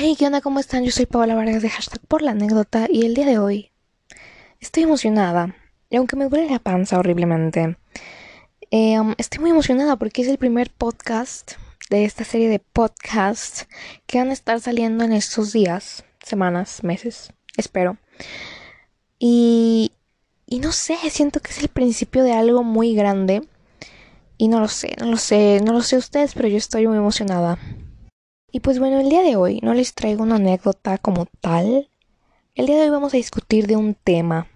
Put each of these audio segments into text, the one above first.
Hey, ¿qué onda? ¿Cómo están? Yo soy Paola Vargas de hashtag por la anécdota y el día de hoy estoy emocionada. Y aunque me duele la panza horriblemente, eh, um, estoy muy emocionada porque es el primer podcast de esta serie de podcasts que van a estar saliendo en estos días, semanas, meses, espero. Y, y no sé, siento que es el principio de algo muy grande. Y no lo sé, no lo sé, no lo sé ustedes, pero yo estoy muy emocionada. Y pues bueno, el día de hoy no les traigo una anécdota como tal. El día de hoy vamos a discutir de un tema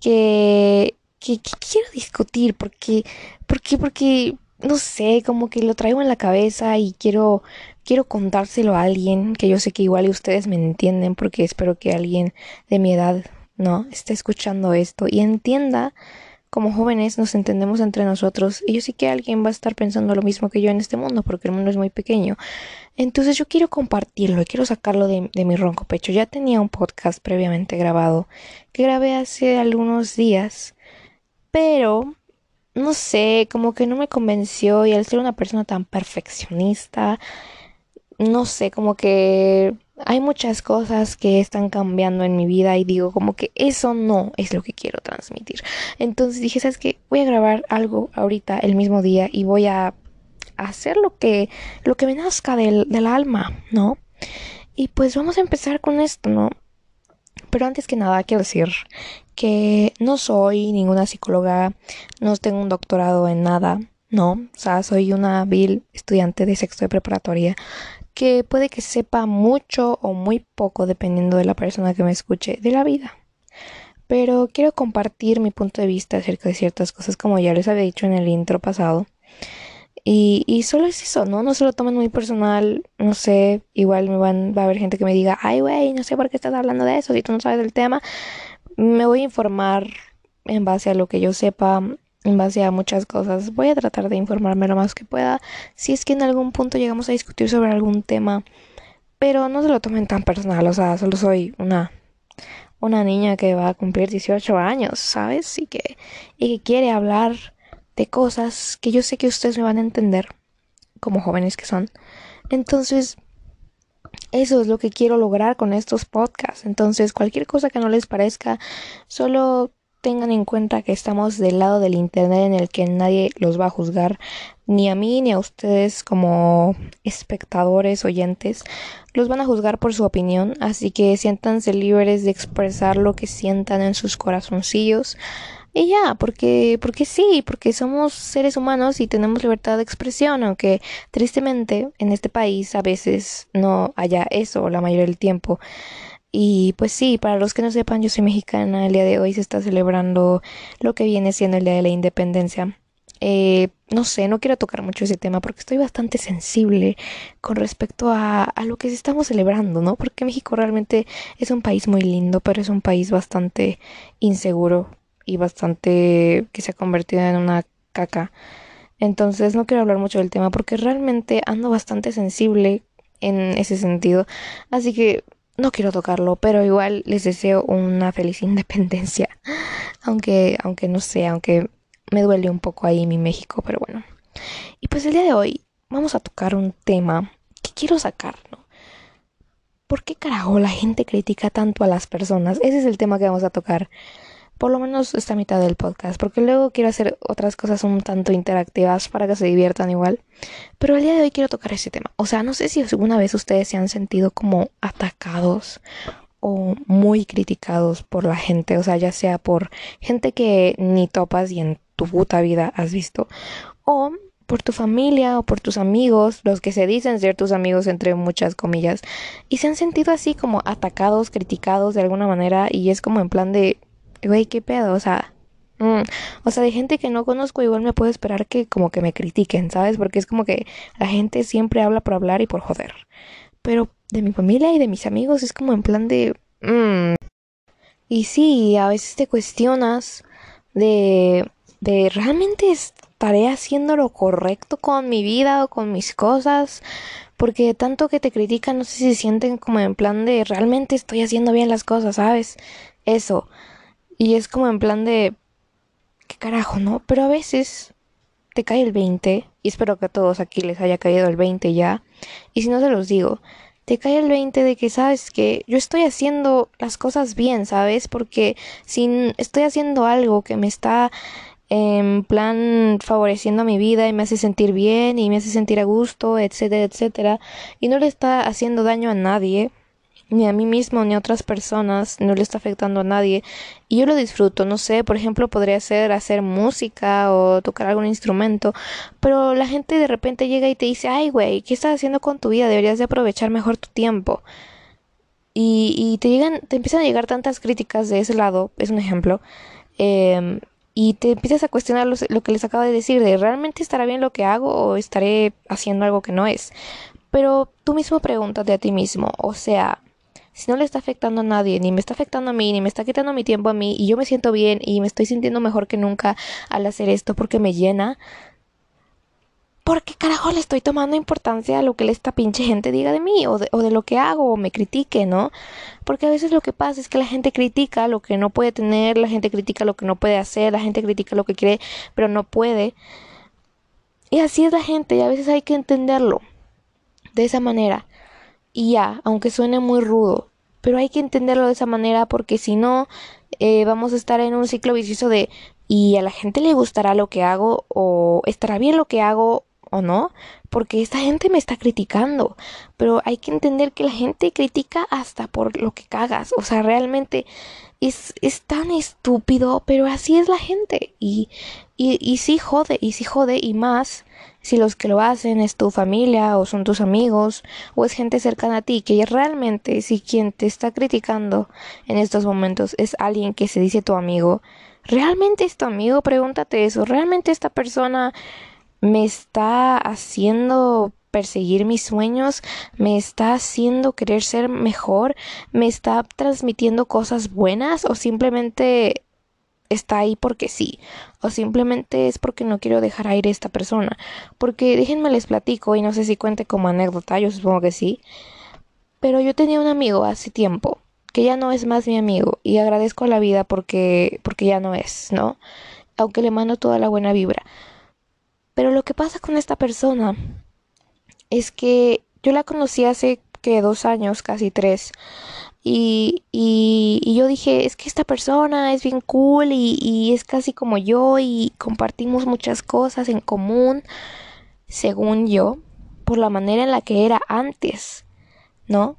que, que, quiero discutir porque, porque, porque, no sé, como que lo traigo en la cabeza y quiero, quiero contárselo a alguien que yo sé que igual ustedes me entienden porque espero que alguien de mi edad, ¿no? esté escuchando esto y entienda como jóvenes nos entendemos entre nosotros y yo sé que alguien va a estar pensando lo mismo que yo en este mundo porque el mundo es muy pequeño. Entonces yo quiero compartirlo y quiero sacarlo de, mi ronco pecho. Ya tenía un podcast previamente grabado que grabé hace algunos días, pero no sé, como que no me convenció y al ser una persona tan perfeccionista, no sé, como que hay muchas cosas que están cambiando en mi vida y digo como que eso no es lo que quiero transmitir. Entonces dije, ¿sabes qué? Voy a grabar algo ahorita el mismo día y voy a hacer lo que, lo que me nazca del, del alma, ¿no? Y pues vamos a empezar con esto, ¿no? Pero antes que nada quiero decir que no soy ninguna psicóloga, no tengo un doctorado en nada, no, o sea, soy una vil estudiante de sexto de preparatoria que puede que sepa mucho o muy poco dependiendo de la persona que me escuche de la vida. Pero quiero compartir mi punto de vista acerca de ciertas cosas como ya les había dicho en el intro pasado. Y, y solo es eso, ¿no? No se lo tomen muy personal, no sé, igual me van, va a haber gente que me diga, ay, güey, no sé por qué estás hablando de eso, si tú no sabes del tema. Me voy a informar en base a lo que yo sepa, en base a muchas cosas. Voy a tratar de informarme lo más que pueda. Si es que en algún punto llegamos a discutir sobre algún tema. Pero no se lo tomen tan personal. O sea, solo soy una, una niña que va a cumplir 18 años, ¿sabes? Y que, y que quiere hablar de cosas que yo sé que ustedes me van a entender. Como jóvenes que son. Entonces, eso es lo que quiero lograr con estos podcasts. Entonces, cualquier cosa que no les parezca, solo tengan en cuenta que estamos del lado del Internet en el que nadie los va a juzgar, ni a mí ni a ustedes como espectadores, oyentes, los van a juzgar por su opinión, así que siéntanse libres de expresar lo que sientan en sus corazoncillos. Y ya, porque, porque sí, porque somos seres humanos y tenemos libertad de expresión, aunque tristemente en este país a veces no haya eso la mayoría del tiempo. Y pues sí, para los que no sepan, yo soy mexicana. El día de hoy se está celebrando lo que viene siendo el Día de la Independencia. Eh, no sé, no quiero tocar mucho ese tema porque estoy bastante sensible con respecto a, a lo que estamos celebrando, ¿no? Porque México realmente es un país muy lindo, pero es un país bastante inseguro y bastante que se ha convertido en una caca. Entonces no quiero hablar mucho del tema porque realmente ando bastante sensible en ese sentido. Así que no quiero tocarlo, pero igual les deseo una feliz independencia. Aunque, aunque no sé, aunque me duele un poco ahí mi México, pero bueno. Y pues el día de hoy vamos a tocar un tema que quiero sacar, ¿no? ¿Por qué carajo la gente critica tanto a las personas? Ese es el tema que vamos a tocar por lo menos esta mitad del podcast, porque luego quiero hacer otras cosas un tanto interactivas para que se diviertan igual. Pero el día de hoy quiero tocar ese tema. O sea, no sé si alguna vez ustedes se han sentido como atacados o muy criticados por la gente, o sea, ya sea por gente que ni topas y en tu puta vida has visto, o por tu familia o por tus amigos, los que se dicen ser tus amigos entre muchas comillas, y se han sentido así como atacados, criticados de alguna manera, y es como en plan de güey, qué pedo, o sea, mm, o sea, de gente que no conozco igual me puedo esperar que como que me critiquen, ¿sabes? Porque es como que la gente siempre habla por hablar y por joder. Pero de mi familia y de mis amigos es como en plan de... Mm. Y sí, a veces te cuestionas de... de realmente estaré haciendo lo correcto con mi vida o con mis cosas. Porque tanto que te critican, no sé si sienten como en plan de realmente estoy haciendo bien las cosas, ¿sabes? Eso. Y es como en plan de... ¿Qué carajo, no? Pero a veces te cae el 20, y espero que a todos aquí les haya caído el 20 ya, y si no se los digo, te cae el 20 de que sabes que yo estoy haciendo las cosas bien, ¿sabes? Porque si estoy haciendo algo que me está en plan favoreciendo a mi vida y me hace sentir bien y me hace sentir a gusto, etcétera, etcétera, y no le está haciendo daño a nadie, ni a mí mismo ni a otras personas, no le está afectando a nadie. Y yo lo disfruto, no sé, por ejemplo, podría ser hacer música o tocar algún instrumento, pero la gente de repente llega y te dice, ay, güey, ¿qué estás haciendo con tu vida? Deberías de aprovechar mejor tu tiempo. Y, y te llegan, te empiezan a llegar tantas críticas de ese lado, es un ejemplo, eh, y te empiezas a cuestionar lo, lo que les acabo de decir, de realmente estará bien lo que hago o estaré haciendo algo que no es. Pero tú mismo pregúntate a ti mismo, o sea, si no le está afectando a nadie, ni me está afectando a mí, ni me está quitando mi tiempo a mí, y yo me siento bien y me estoy sintiendo mejor que nunca al hacer esto porque me llena, ¿por qué carajo le estoy tomando importancia a lo que esta pinche gente diga de mí o de, o de, lo que hago o me critique, ¿no? Porque a veces lo que pasa es que la gente critica lo que no puede tener, la gente critica lo que no puede hacer, la gente critica lo que quiere pero no puede. Y así es la gente y a veces hay que entenderlo de esa manera y ya, aunque suene muy rudo, pero hay que entenderlo de esa manera porque si no, eh, vamos a estar en un ciclo vicioso de y a la gente le gustará lo que hago o estará bien lo que hago o no, porque esta gente me está criticando, pero hay que entender que la gente critica hasta por lo que cagas, o sea, realmente es, es tan estúpido, pero así es la gente. Y, y, y sí jode, y sí jode y más si los que lo hacen es tu familia o son tus amigos o es gente cercana a ti, que realmente si quien te está criticando en estos momentos es alguien que se dice tu amigo, ¿realmente es tu amigo? Pregúntate eso, ¿realmente esta persona me está haciendo perseguir mis sueños, me está haciendo querer ser mejor, me está transmitiendo cosas buenas o simplemente está ahí porque sí, o simplemente es porque no quiero dejar aire a esta persona. Porque déjenme les platico, y no sé si cuente como anécdota, yo supongo que sí. Pero yo tenía un amigo hace tiempo, que ya no es más mi amigo, y agradezco a la vida porque, porque ya no es, ¿no? Aunque le mando toda la buena vibra. Pero lo que pasa con esta persona es que yo la conocí hace que dos años, casi tres. Y, y, yo dije, es que esta persona es bien cool y, y es casi como yo y compartimos muchas cosas en común, según yo, por la manera en la que era antes, ¿no?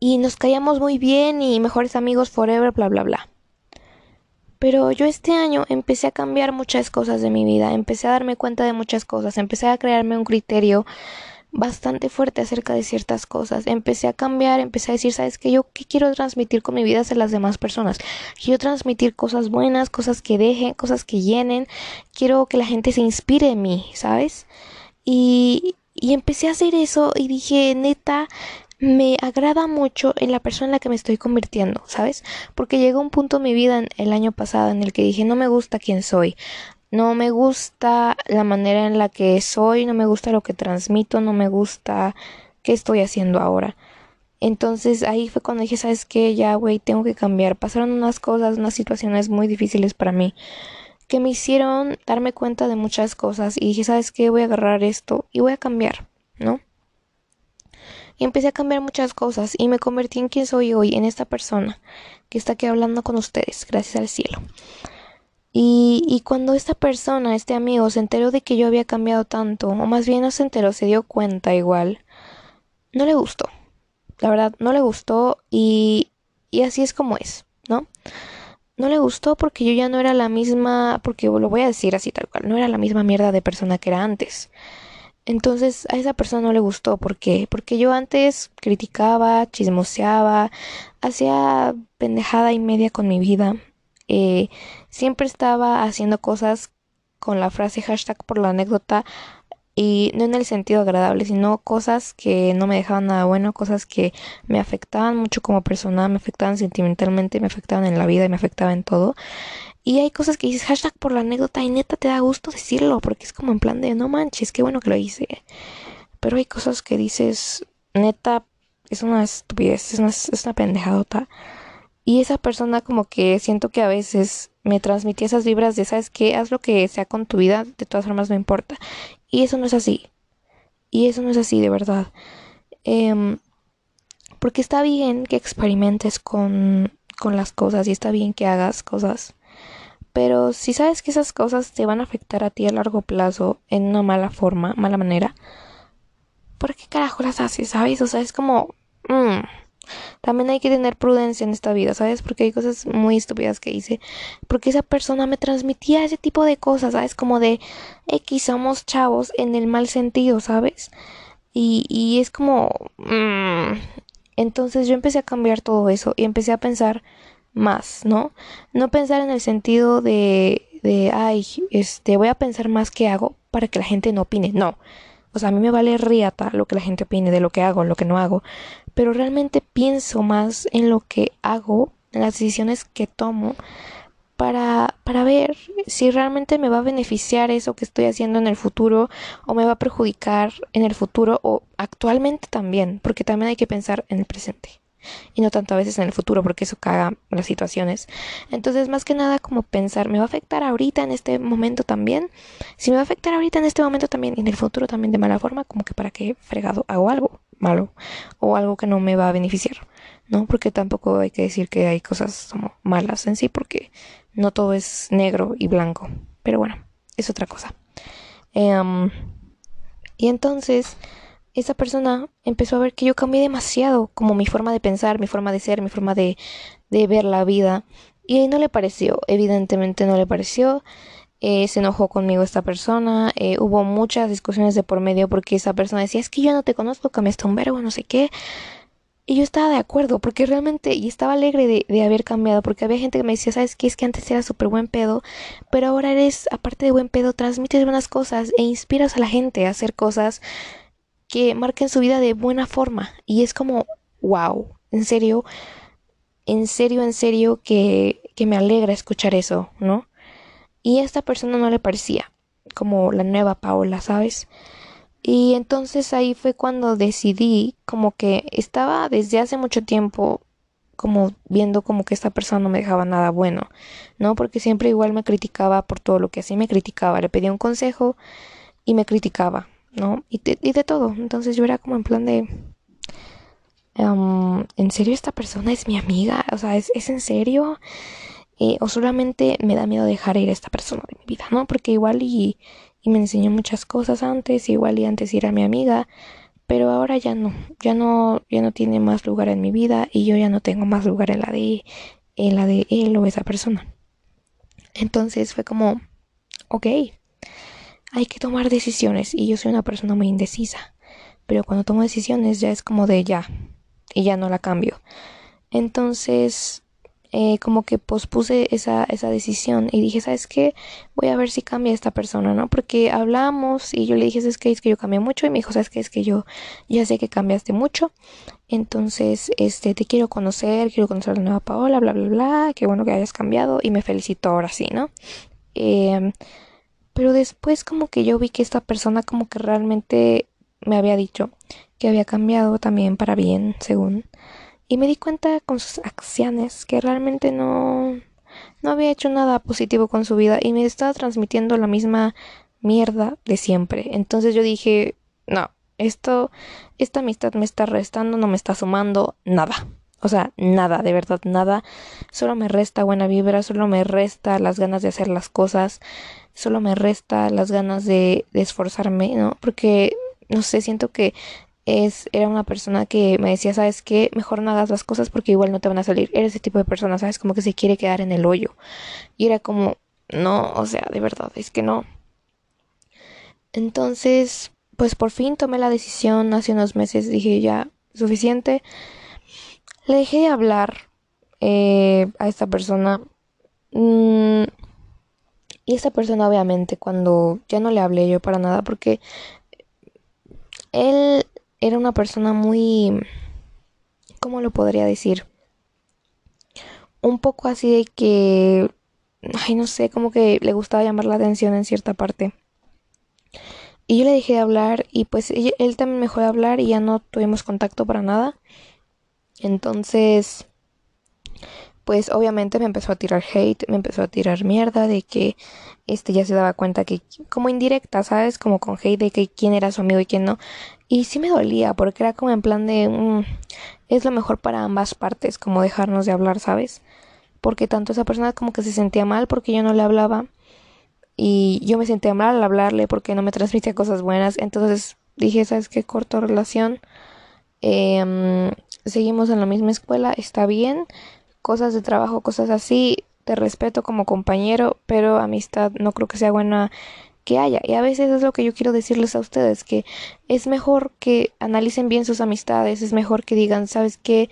Y nos caíamos muy bien y mejores amigos forever, bla, bla, bla. Pero yo este año empecé a cambiar muchas cosas de mi vida, empecé a darme cuenta de muchas cosas, empecé a crearme un criterio bastante fuerte acerca de ciertas cosas. Empecé a cambiar, empecé a decir, ¿sabes qué? Yo qué quiero transmitir con mi vida a las demás personas. Quiero transmitir cosas buenas, cosas que dejen, cosas que llenen. Quiero que la gente se inspire en mí, ¿sabes? Y, y empecé a hacer eso y dije, neta, me agrada mucho en la persona en la que me estoy convirtiendo, ¿sabes? Porque llegó un punto en mi vida el año pasado en el que dije, no me gusta quién soy, no me gusta la manera en la que soy, no me gusta lo que transmito, no me gusta qué estoy haciendo ahora. Entonces ahí fue cuando dije, ¿sabes qué? Ya, güey, tengo que cambiar. Pasaron unas cosas, unas situaciones muy difíciles para mí que me hicieron darme cuenta de muchas cosas y dije, ¿sabes qué? Voy a agarrar esto y voy a cambiar, ¿no? Y empecé a cambiar muchas cosas y me convertí en quien soy hoy, en esta persona que está aquí hablando con ustedes, gracias al cielo. Y, y, cuando esta persona, este amigo, se enteró de que yo había cambiado tanto, o más bien no se enteró, se dio cuenta igual, no le gustó. La verdad, no le gustó y, y así es como es, ¿no? No le gustó porque yo ya no era la misma, porque lo voy a decir así tal cual, no era la misma mierda de persona que era antes. Entonces a esa persona no le gustó, ¿por qué? Porque yo antes criticaba, chismoseaba, hacía pendejada y media con mi vida, eh, siempre estaba haciendo cosas con la frase hashtag por la anécdota y no en el sentido agradable, sino cosas que no me dejaban nada bueno, cosas que me afectaban mucho como persona, me afectaban sentimentalmente, me afectaban en la vida y me afectaban en todo. Y hay cosas que dices hashtag por la anécdota y neta te da gusto decirlo, porque es como en plan de no manches, qué bueno que lo hice. Pero hay cosas que dices, neta, es una estupidez, es una, es una pendejadota. Y esa persona como que siento que a veces me transmitía esas vibras de, ¿sabes qué? Haz lo que sea con tu vida, de todas formas no importa. Y eso no es así. Y eso no es así, de verdad. Em, porque está bien que experimentes con, con las cosas y está bien que hagas cosas. Pero si sabes que esas cosas te van a afectar a ti a largo plazo en una mala forma, mala manera, ¿por qué carajo las haces? ¿Sabes? O sea, es como... Mm, también hay que tener prudencia en esta vida, ¿sabes? Porque hay cosas muy estúpidas que hice. Porque esa persona me transmitía ese tipo de cosas, ¿sabes? Como de X somos chavos en el mal sentido, ¿sabes? Y, y es como... Mm. Entonces yo empecé a cambiar todo eso y empecé a pensar más, ¿no? No pensar en el sentido de, de, ay, este, voy a pensar más qué hago para que la gente no opine. No. O sea, a mí me vale riata lo que la gente opine de lo que hago, lo que no hago pero realmente pienso más en lo que hago, en las decisiones que tomo, para, para ver si realmente me va a beneficiar eso que estoy haciendo en el futuro o me va a perjudicar en el futuro o actualmente también, porque también hay que pensar en el presente y no tanto a veces en el futuro porque eso caga las situaciones. Entonces, más que nada como pensar, ¿me va a afectar ahorita en este momento también? Si me va a afectar ahorita en este momento también y en el futuro también de mala forma, como que para qué fregado hago algo malo o algo que no me va a beneficiar, ¿no? Porque tampoco hay que decir que hay cosas como malas en sí, porque no todo es negro y blanco. Pero bueno, es otra cosa. Em, y entonces, esa persona empezó a ver que yo cambié demasiado, como mi forma de pensar, mi forma de ser, mi forma de, de ver la vida. Y no le pareció, evidentemente no le pareció. Eh, se enojó conmigo esta persona, eh, hubo muchas discusiones de por medio porque esa persona decía, es que yo no te conozco, cambiaste un verbo, no sé qué. Y yo estaba de acuerdo, porque realmente, y estaba alegre de, de haber cambiado, porque había gente que me decía, ¿sabes qué? Es que antes era súper buen pedo, pero ahora eres, aparte de buen pedo, transmites buenas cosas e inspiras a la gente a hacer cosas que marquen su vida de buena forma. Y es como, wow, en serio, en serio, en serio, que, que me alegra escuchar eso, ¿no? Y esta persona no le parecía como la nueva Paola, ¿sabes? Y entonces ahí fue cuando decidí como que estaba desde hace mucho tiempo como viendo como que esta persona no me dejaba nada bueno, ¿no? Porque siempre igual me criticaba por todo lo que hacía, me criticaba, le pedía un consejo y me criticaba, ¿no? Y de, de todo. Entonces yo era como en plan de... Um, ¿En serio esta persona es mi amiga? O sea, ¿es, ¿es en serio? Eh, o solamente me da miedo dejar ir a esta persona de mi vida, ¿no? Porque igual y, y me enseñó muchas cosas antes, igual y antes era mi amiga, pero ahora ya no, ya no, ya no tiene más lugar en mi vida y yo ya no tengo más lugar en la de, en la de él o esa persona. Entonces fue como, ok, hay que tomar decisiones y yo soy una persona muy indecisa, pero cuando tomo decisiones ya es como de ya y ya no la cambio. Entonces eh, como que pospuse esa, esa decisión y dije, ¿sabes qué? Voy a ver si cambia esta persona, ¿no? Porque hablamos y yo le dije, ¿sabes qué? Es que yo cambié mucho y me dijo, ¿sabes qué? Es que yo ya sé que cambiaste mucho. Entonces, este, te quiero conocer, quiero conocer a la nueva Paola, bla, bla, bla, qué bueno que hayas cambiado y me felicito ahora sí, ¿no? Em, pero después como que yo vi que esta persona como que realmente me había dicho que había cambiado también para bien, según y me di cuenta con sus acciones que realmente no, no había hecho nada positivo con su vida y me estaba transmitiendo la misma mierda de siempre. Entonces yo dije, no, esto, esta amistad me está restando, no me está sumando nada. O sea, nada, de verdad, nada. Solo me resta buena vibra, solo me resta las ganas de hacer las cosas, solo me resta las ganas de, de esforzarme, ¿no? Porque, no sé, siento que es, era una persona que me decía, ¿sabes qué? Mejor no hagas las cosas porque igual no te van a salir. Eres ese tipo de persona, ¿sabes? Como que se quiere quedar en el hoyo. Y era como, no, o sea, de verdad, es que no. Entonces, pues por fin tomé la decisión hace unos meses, dije ya, suficiente. Le dejé de hablar eh, a esta persona. Mm, y esta persona obviamente cuando ya no le hablé yo para nada porque él era una persona muy, ¿cómo lo podría decir? Un poco así de que, ay, no sé, como que le gustaba llamar la atención en cierta parte. Y yo le dejé de hablar y pues él también dejó de hablar y ya no tuvimos contacto para nada. Entonces, pues obviamente me empezó a tirar hate, me empezó a tirar mierda de que este ya se daba cuenta que como indirecta, ¿sabes? Como con hate de que quién era su amigo y quién no, Y sí me dolía, porque era como en plan de, mm, es lo mejor para ambas partes, como dejarnos de hablar, ¿sabes? Porque tanto esa persona como que se sentía mal porque yo no le hablaba y yo me sentía mal al hablarle porque no me transmitía cosas buenas. Entonces dije, ¿sabes qué? Corto relación. Em, seguimos en la misma escuela, está bien. Cosas de trabajo, cosas así, te respeto como compañero, pero amistad no creo que sea buena que haya. Y a veces es lo que yo quiero decirles a ustedes, que es mejor que analicen bien sus amistades, es mejor que digan, ¿sabes qué?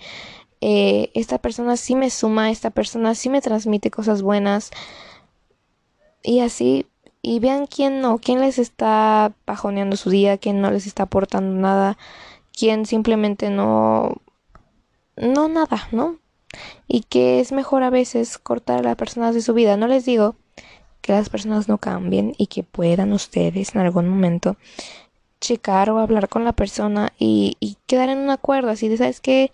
Eh, esta persona sí me suma, esta persona sí me transmite cosas buenas. Y así, y vean quién no, quién les está bajoneando su día, quién no les está aportando nada, quién simplemente no, no nada, ¿no? Y que es mejor a veces cortar a las personas de su vida. No les digo que las personas no cambien y que puedan ustedes en algún momento checar o hablar con la persona y, quedar en un acuerdo así de sabes que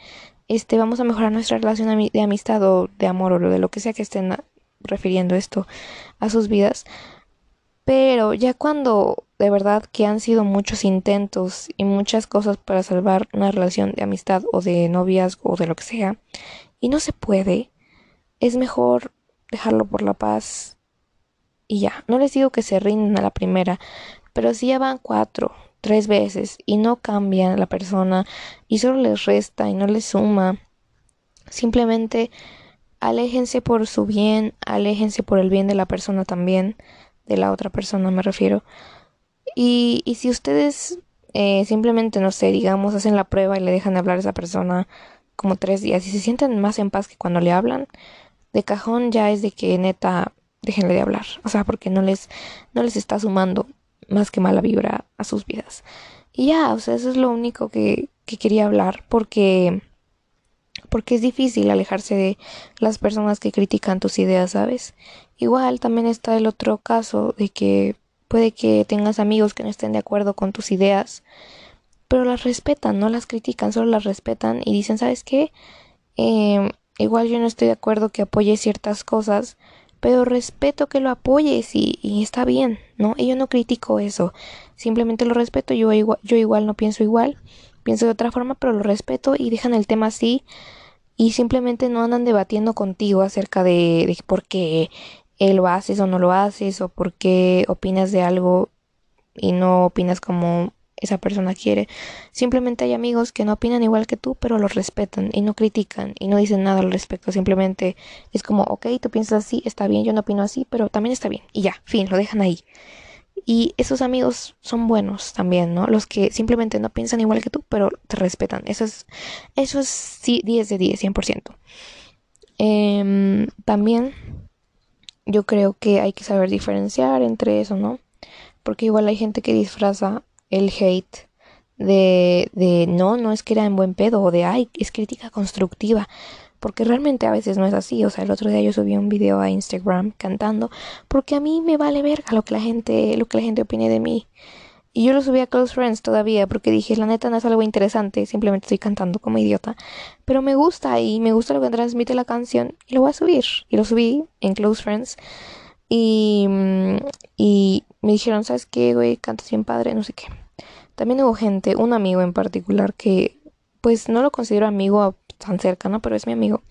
este vamos a mejorar nuestra relación de amistad o de amor o de lo que sea que estén refiriendo esto a sus vidas pero ya cuando de verdad que han sido muchos intentos y muchas cosas para salvar una relación de amistad o de noviazgo o de lo que sea y no se puede es mejor dejarlo por la paz y ya. No les digo que se rindan a la primera, pero si ya van cuatro, tres veces y no cambian la persona y solo les resta y no les suma, simplemente aléjense por su bien, aléjense por el bien de la persona también, de la otra persona me refiero. Y, y si ustedes eh, simplemente, no sé, digamos, hacen la prueba y le dejan de hablar a esa persona como tres días y se sienten más en paz que cuando le hablan, de cajón ya es de que neta déjenle de hablar, o sea, porque no les, no les está sumando más que mala vibra a sus vidas. Y ya, o sea, eso es lo único que, que quería hablar, porque, porque es difícil alejarse de las personas que critican tus ideas, ¿sabes? Igual también está el otro caso de que puede que tengas amigos que no estén de acuerdo con tus ideas, pero las respetan, no las critican, solo las respetan y dicen, ¿sabes qué? Eh, igual yo no estoy de acuerdo que apoye ciertas cosas, pero respeto que lo apoyes y, y, está bien, ¿no? Y yo no critico eso, simplemente lo respeto, yo igual, yo igual no pienso igual, pienso de otra forma, pero lo respeto y dejan el tema así y simplemente no andan debatiendo contigo acerca de, de por qué lo haces o no lo haces o por qué opinas de algo y no opinas como esa persona quiere. Simplemente hay amigos que no opinan igual que tú, pero lo respetan y no critican y no dicen nada al respecto. Simplemente es como, ok, tú piensas así, está bien, yo no opino así, pero también está bien. Y ya, fin, lo dejan ahí. Y esos amigos son buenos también, ¿no? Los que simplemente no piensan igual que tú, pero te respetan. Eso es, eso es sí, 10 de 10, 100%. Eh, también yo creo que hay que saber diferenciar entre eso, ¿no? Porque igual hay gente que disfraza el hate de, de no, no es que era en buen pedo o de ay, es crítica constructiva. Porque realmente a veces no es así. O sea, el otro día yo subí un video a Instagram cantando. Porque a mí me vale verga lo que la gente, lo que la gente opine de mí. Y yo lo subí a Close Friends todavía porque dije, la neta no es algo interesante, simplemente estoy cantando como idiota. Pero me gusta y me gusta lo que transmite la canción y lo voy a subir. Y lo subí en Close Friends. Y, mm, y me dijeron, ¿sabes qué, güey? Cantas bien padre, no sé qué. También hubo gente, un amigo en particular que pues no lo considero amigo tan cercano, pero es mi amigo.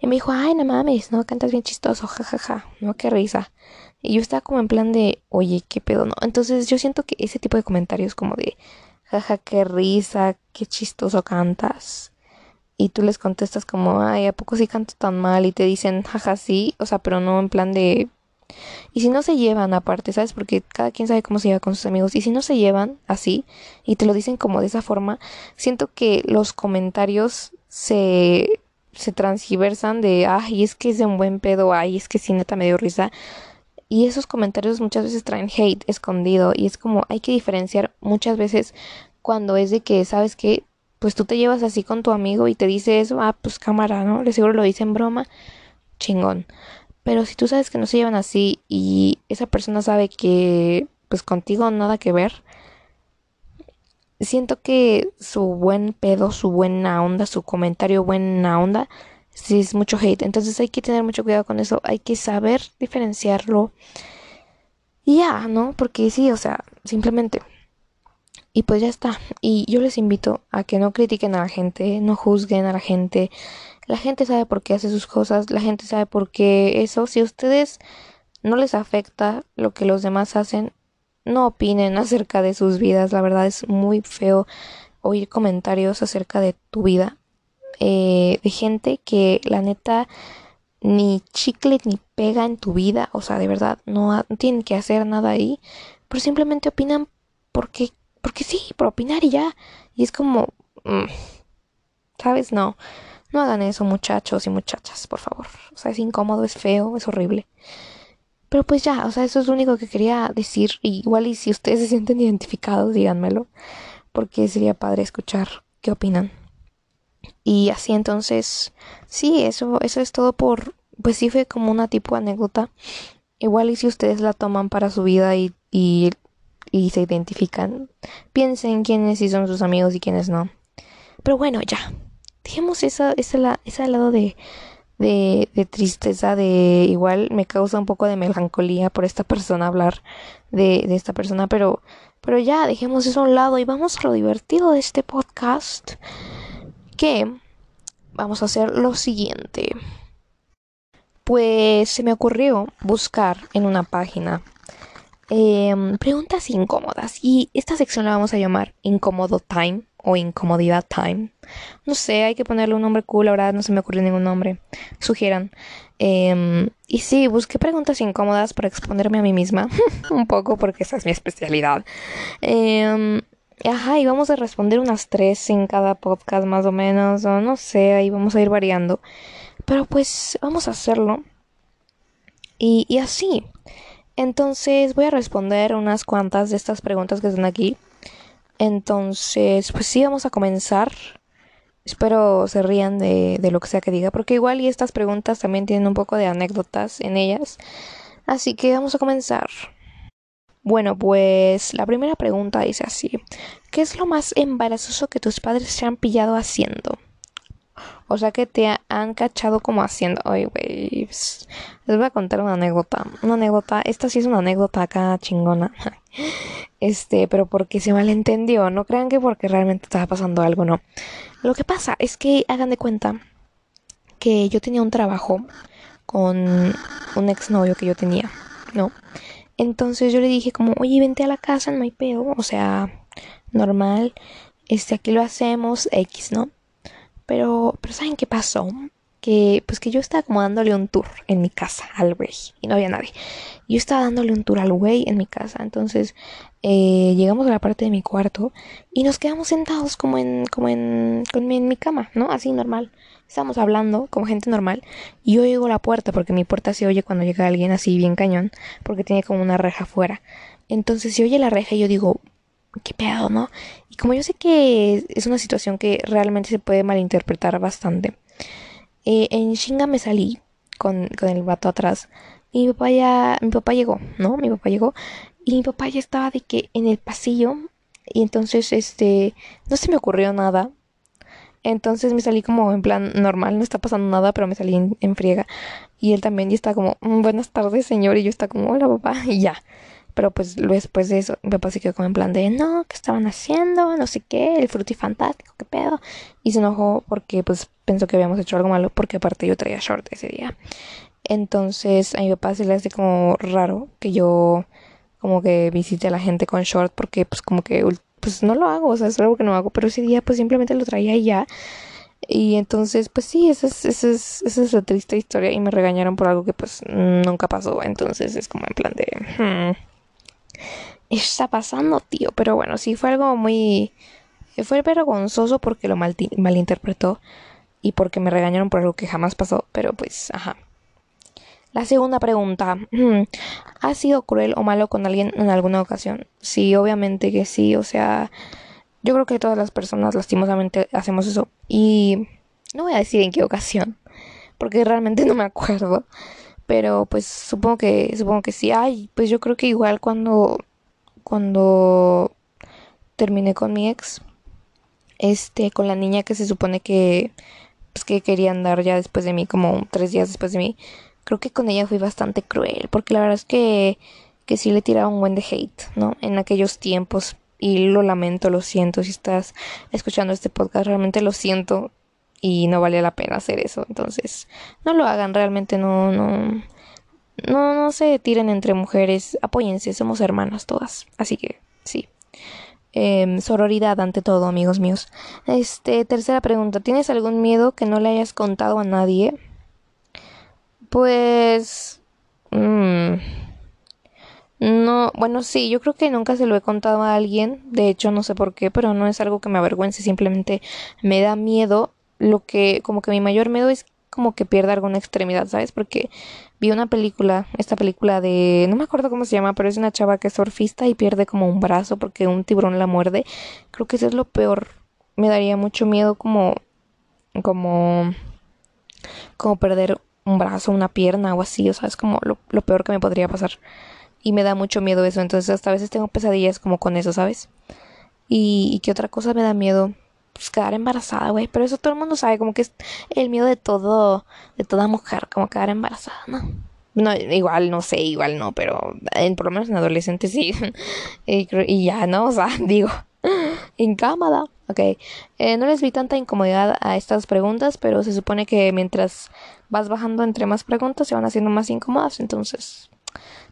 Y me dijo, ay, no mames, no, cantas bien chistoso, jajaja, ja, ja. no, qué risa. Y yo estaba como en plan de, oye, qué pedo, ¿no? Entonces yo siento que ese tipo de comentarios como de, jaja, qué risa, qué chistoso cantas. Y tú les contestas como, ay, ¿a poco sí canto tan mal? Y te dicen, jaja, sí, o sea, pero no en plan de, y si no se llevan aparte, ¿sabes? Porque cada quien sabe cómo se lleva con sus amigos. Y si no se llevan así y te lo dicen como de esa forma, siento que los comentarios se, se transgiversan de, ay, es que es de un buen pedo, ay, es que sí, neta me dio risa. Y esos comentarios muchas veces traen hate escondido. Y es como, hay que diferenciar muchas veces cuando es de que, ¿sabes que Pues tú te llevas así con tu amigo y te dice eso, ah, pues cámara, ¿no? Le seguro lo dice en broma, chingón. Pero si tú sabes que no se llevan así y esa persona sabe que pues contigo nada que ver, siento que su buen pedo, su buena onda, su comentario buena onda, sí es mucho hate. Entonces hay que tener mucho cuidado con eso, hay que saber diferenciarlo. Y ya, ¿no? Porque sí, o sea, simplemente Y pues ya está. Y yo les invito a que no critiquen a la gente, no juzguen a la gente. La gente sabe por qué hace sus cosas, la gente sabe por qué eso. Si a ustedes no les afecta lo que los demás hacen, no opinen acerca de sus vidas. La verdad es muy feo oír comentarios acerca de tu vida eh, de gente que la neta ni chicle ni pega en tu vida, o sea, de verdad, no, tienen que hacer nada ahí, pero simplemente opinan porque, porque sí, por opinar y ya. Y es como, mm, ¿sabes? No, no hagan eso muchachos y muchachas, por favor. O sea, es incómodo, es feo, es horrible. Pero pues ya, o sea, eso es lo único que quería decir. igual y si ustedes se sienten identificados, díganmelo, porque sería padre escuchar qué opinan. Y así entonces, sí, eso, eso es todo por, pues sí fue como una tipo anécdota. Igual y si ustedes la toman para su vida y, y, y se identifican, piensen quiénes sí son sus amigos y quiénes no. Pero bueno, ya. Dejemos esa, esa, ese lado de, de, de, tristeza, de igual me causa un poco de melancolía por esta persona hablar de, de esta persona, pero, pero ya dejemos eso a un lado y vamos a lo divertido de este podcast que vamos a hacer lo siguiente. Pues se me ocurrió buscar en una página em, preguntas incómodas y esta sección la vamos a llamar Incómodo Time o Incomodidad Time. No sé, hay que ponerle un nombre cool, la verdad no se me ocurrió ningún nombre. Sugieran. Em, y sí, busqué preguntas incómodas para exponerme a mí misma un poco porque esa es mi especialidad. Eh, Ajá, y vamos a responder unas tres en cada podcast más o menos, o no sé, ahí vamos a ir variando. Pero pues vamos a hacerlo. Y, y así. Entonces voy a responder unas cuantas de estas preguntas que están aquí. Entonces, pues sí, vamos a comenzar. Espero se rían de, de lo que sea que diga, porque igual y estas preguntas también tienen un poco de anécdotas en ellas. Así que vamos a comenzar. Bueno, pues la primera pregunta dice así, ¿qué es lo más embarazoso que tus padres se han pillado haciendo? O sea que te han cachado como haciendo. Ay, güey. Pues, les voy a contar una anécdota. Una anécdota. Esta sí es una anécdota acá chingona. Este, pero porque se malentendió. No crean que porque realmente estaba pasando algo, no. Lo que pasa es que hagan de cuenta que yo tenía un trabajo con un exnovio que yo tenía, ¿no? Entonces yo le dije como, oye, vente a la casa, no hay pedo, o sea, normal, este, aquí lo hacemos, X, ¿no? Pero, pero ¿saben qué pasó? Que, pues que yo estaba como dándole un tour en mi casa al güey, y no había nadie. Yo estaba dándole un tour al güey en mi casa, entonces eh, llegamos a la parte de mi cuarto y nos quedamos sentados como en, como en, en mi cama, ¿no? Así normal. Estamos hablando como gente normal y yo oigo la puerta porque mi puerta se oye cuando llega alguien así bien cañón porque tiene como una reja afuera. Entonces se oye la reja y yo digo, qué pedo, ¿no? Y como yo sé que es una situación que realmente se puede malinterpretar bastante, eh, en Shinga me salí con, con el vato atrás mi papá ya, mi papá llegó, ¿no? Mi papá llegó y mi papá ya estaba de que en el pasillo y entonces este no se me ocurrió nada entonces me salí como en plan normal, no está pasando nada, pero me salí en, friega. Y él también y está como, mm, buenas tardes, señor. Y yo está como, hola, papá. Y ya. Pero pues después de eso, mi papá se quedó como en plan de, no, ¿qué estaban haciendo? No sé qué, el fantástico, qué pedo. Y se enojó porque pues pensó que habíamos hecho algo malo, porque aparte yo traía short ese día. Entonces a mi papá se le hace como raro que yo como que visite a la gente con short porque pues como que pues no lo hago, o sea, es algo que no hago, pero ese día pues simplemente lo traía y ya. Y entonces, pues sí, esa es, esa es, esa es la triste historia y me regañaron por algo que pues nunca pasó. Entonces es como en plan de... Hmm, está pasando, tío. Pero bueno, sí fue algo muy... Fue vergonzoso porque lo mal, malinterpretó y porque me regañaron por algo que jamás pasó. Pero pues, ajá. La segunda pregunta. ¿Has sido cruel o malo con alguien en alguna ocasión? Sí, obviamente que sí. O sea, yo creo que todas las personas lastimosamente hacemos eso. Y no voy a decir en qué ocasión. Porque realmente no me acuerdo. Pero pues supongo que, supongo que sí. Ay, pues yo creo que igual cuando, cuando terminé con mi ex, este, con la niña que se supone que, pues que quería andar ya después de mí, como tres días después de mí creo que con ella fui bastante cruel, porque la verdad es que, que sí le tiraba un buen de hate, ¿no? En aquellos tiempos, y lo lamento, lo siento. Si estás escuchando este podcast, realmente lo siento y no vale la pena hacer eso. Entonces, no lo hagan, realmente no, no, no, no se tiren entre mujeres, apóyense, somos hermanas todas. Así que, sí. Em, sororidad ante todo, amigos míos. Este, tercera pregunta, ¿tienes algún miedo que no le hayas contado a nadie? Pues... Mmm, no, bueno, sí, yo creo que nunca se lo he contado a alguien, de hecho no sé por qué, pero no es algo que me avergüence, simplemente me da miedo, lo que, como que mi mayor miedo es como que pierda alguna extremidad, ¿sabes? Porque vi una película, esta película de, no me acuerdo cómo se llama, pero es una chava que es surfista y pierde como un brazo porque un tiburón la muerde. Creo que eso es lo peor. Me daría mucho miedo como, como, como perder un brazo, una pierna o así, o sea, es como lo, lo peor que me podría pasar. Y me da mucho miedo eso, entonces hasta a veces tengo pesadillas como con eso, ¿sabes? Y, y qué otra cosa me da miedo pues quedar embarazada, güey. Pero eso todo el mundo sabe, como que es el miedo de todo, de toda mujer, como quedar embarazada, ¿no? No, igual, no sé, igual no, pero en, por lo menos en adolescentes sí. y, ya, ¿no? O sea, digo, incómoda. Ok, eh, no les vi tanta incomodidad a estas preguntas, pero se supone que mientras vas bajando entre más preguntas se van haciendo más incómodas, entonces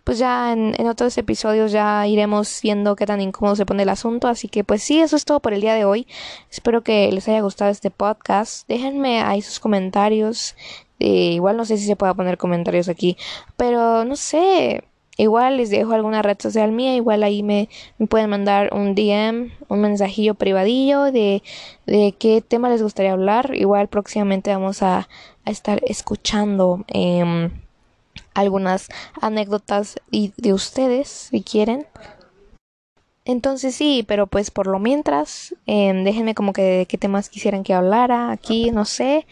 pues ya en, otros episodios ya iremos viendo qué tan incómodo se pone el asunto. Así que pues sí, eso es todo por el día de hoy. Espero que les haya gustado este podcast. Déjenme ahí sus comentarios. Eh, igual no sé si se pueda poner comentarios aquí, pero no sé. Igual les dejo alguna red social mía, igual ahí me, pueden mandar un DM, un mensajillo privadillo de, de qué tema les gustaría hablar. Igual próximamente vamos a, a estar escuchando. Eh, algunas anécdotas de ustedes, si quieren. Entonces sí, pero pues por lo mientras, em, déjenme como que de qué temas quisieran que hablara aquí, no sé.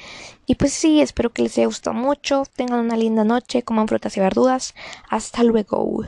Y pues sí, espero que les haya gustado mucho. Tengan una linda noche, coman frutas y verduras. Hasta luego.